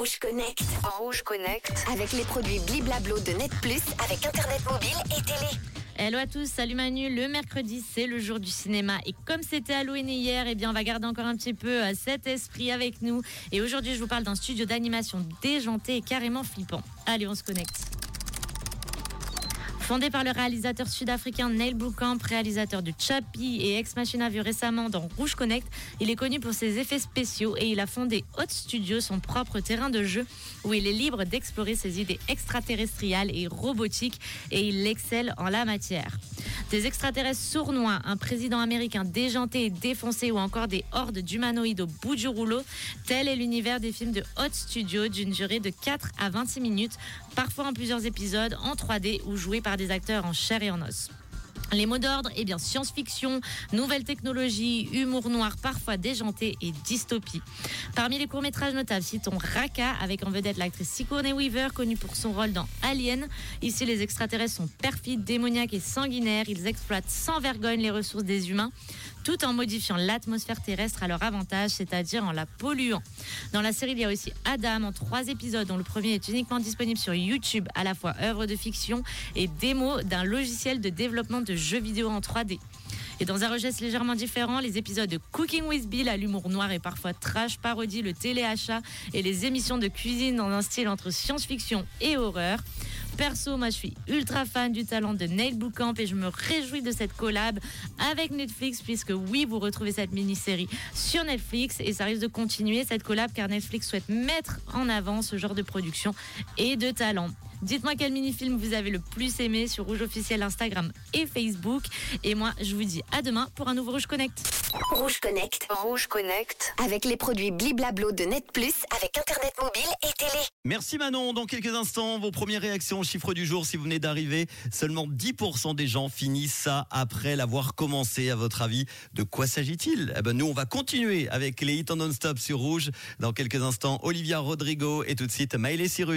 Rouge Connect. Rouge Connect. Avec les produits Bliblablo de Net Plus avec Internet mobile et télé. Hello à tous, salut Manu. Le mercredi, c'est le jour du cinéma. Et comme c'était Halloween hier, eh bien, on va garder encore un petit peu euh, cet esprit avec nous. Et aujourd'hui, je vous parle d'un studio d'animation déjanté et carrément flippant. Allez, on se connecte. Fondé par le réalisateur sud-africain Neil Blomkamp, réalisateur de Chappie et Ex Machina vu récemment dans Rouge Connect, il est connu pour ses effets spéciaux et il a fondé Hot Studio, son propre terrain de jeu où il est libre d'explorer ses idées extraterrestriales et robotiques et il excelle en la matière. Des extraterrestres sournois, un président américain déjanté et défoncé ou encore des hordes d'humanoïdes au bout du rouleau, tel est l'univers des films de Hot Studio d'une durée de 4 à 26 minutes, parfois en plusieurs épisodes en 3D ou joués par des acteurs en chair et en os. Les mots d'ordre, eh bien, science-fiction, nouvelles technologies, humour noir, parfois déjanté et dystopie. Parmi les courts-métrages notables, citons Raka, avec en vedette l'actrice Sigourney Weaver, connue pour son rôle dans Alien. Ici, les extraterrestres sont perfides, démoniaques et sanguinaires. Ils exploitent sans vergogne les ressources des humains tout en modifiant l'atmosphère terrestre à leur avantage, c'est-à-dire en la polluant. Dans la série, il y a aussi Adam en trois épisodes, dont le premier est uniquement disponible sur YouTube, à la fois œuvre de fiction et démo d'un logiciel de développement de jeux vidéo en 3D. Et dans un registre légèrement différent, les épisodes de Cooking with Bill à l'humour noir et parfois trash parodie le téléachat et les émissions de cuisine dans un style entre science-fiction et horreur. Perso, moi je suis ultra fan du talent de Neil Blomkamp et je me réjouis de cette collab avec Netflix puisque oui, vous retrouvez cette mini-série sur Netflix et ça risque de continuer cette collab car Netflix souhaite mettre en avant ce genre de production et de talent. Dites-moi quel mini-film vous avez le plus aimé sur Rouge Officiel Instagram et Facebook. Et moi, je vous dis à demain pour un nouveau Rouge Connect. Rouge Connect. Rouge Connect. Avec les produits Bliblablo de Net Plus avec Internet mobile et télé. Merci Manon. Dans quelques instants, vos premières réactions au chiffre du jour. Si vous venez d'arriver, seulement 10% des gens finissent ça après l'avoir commencé. À votre avis, de quoi s'agit-il? Eh ben, Nous, on va continuer avec les hits en non-stop sur Rouge. Dans quelques instants, Olivia Rodrigo et tout de suite Maëlys Cyrus.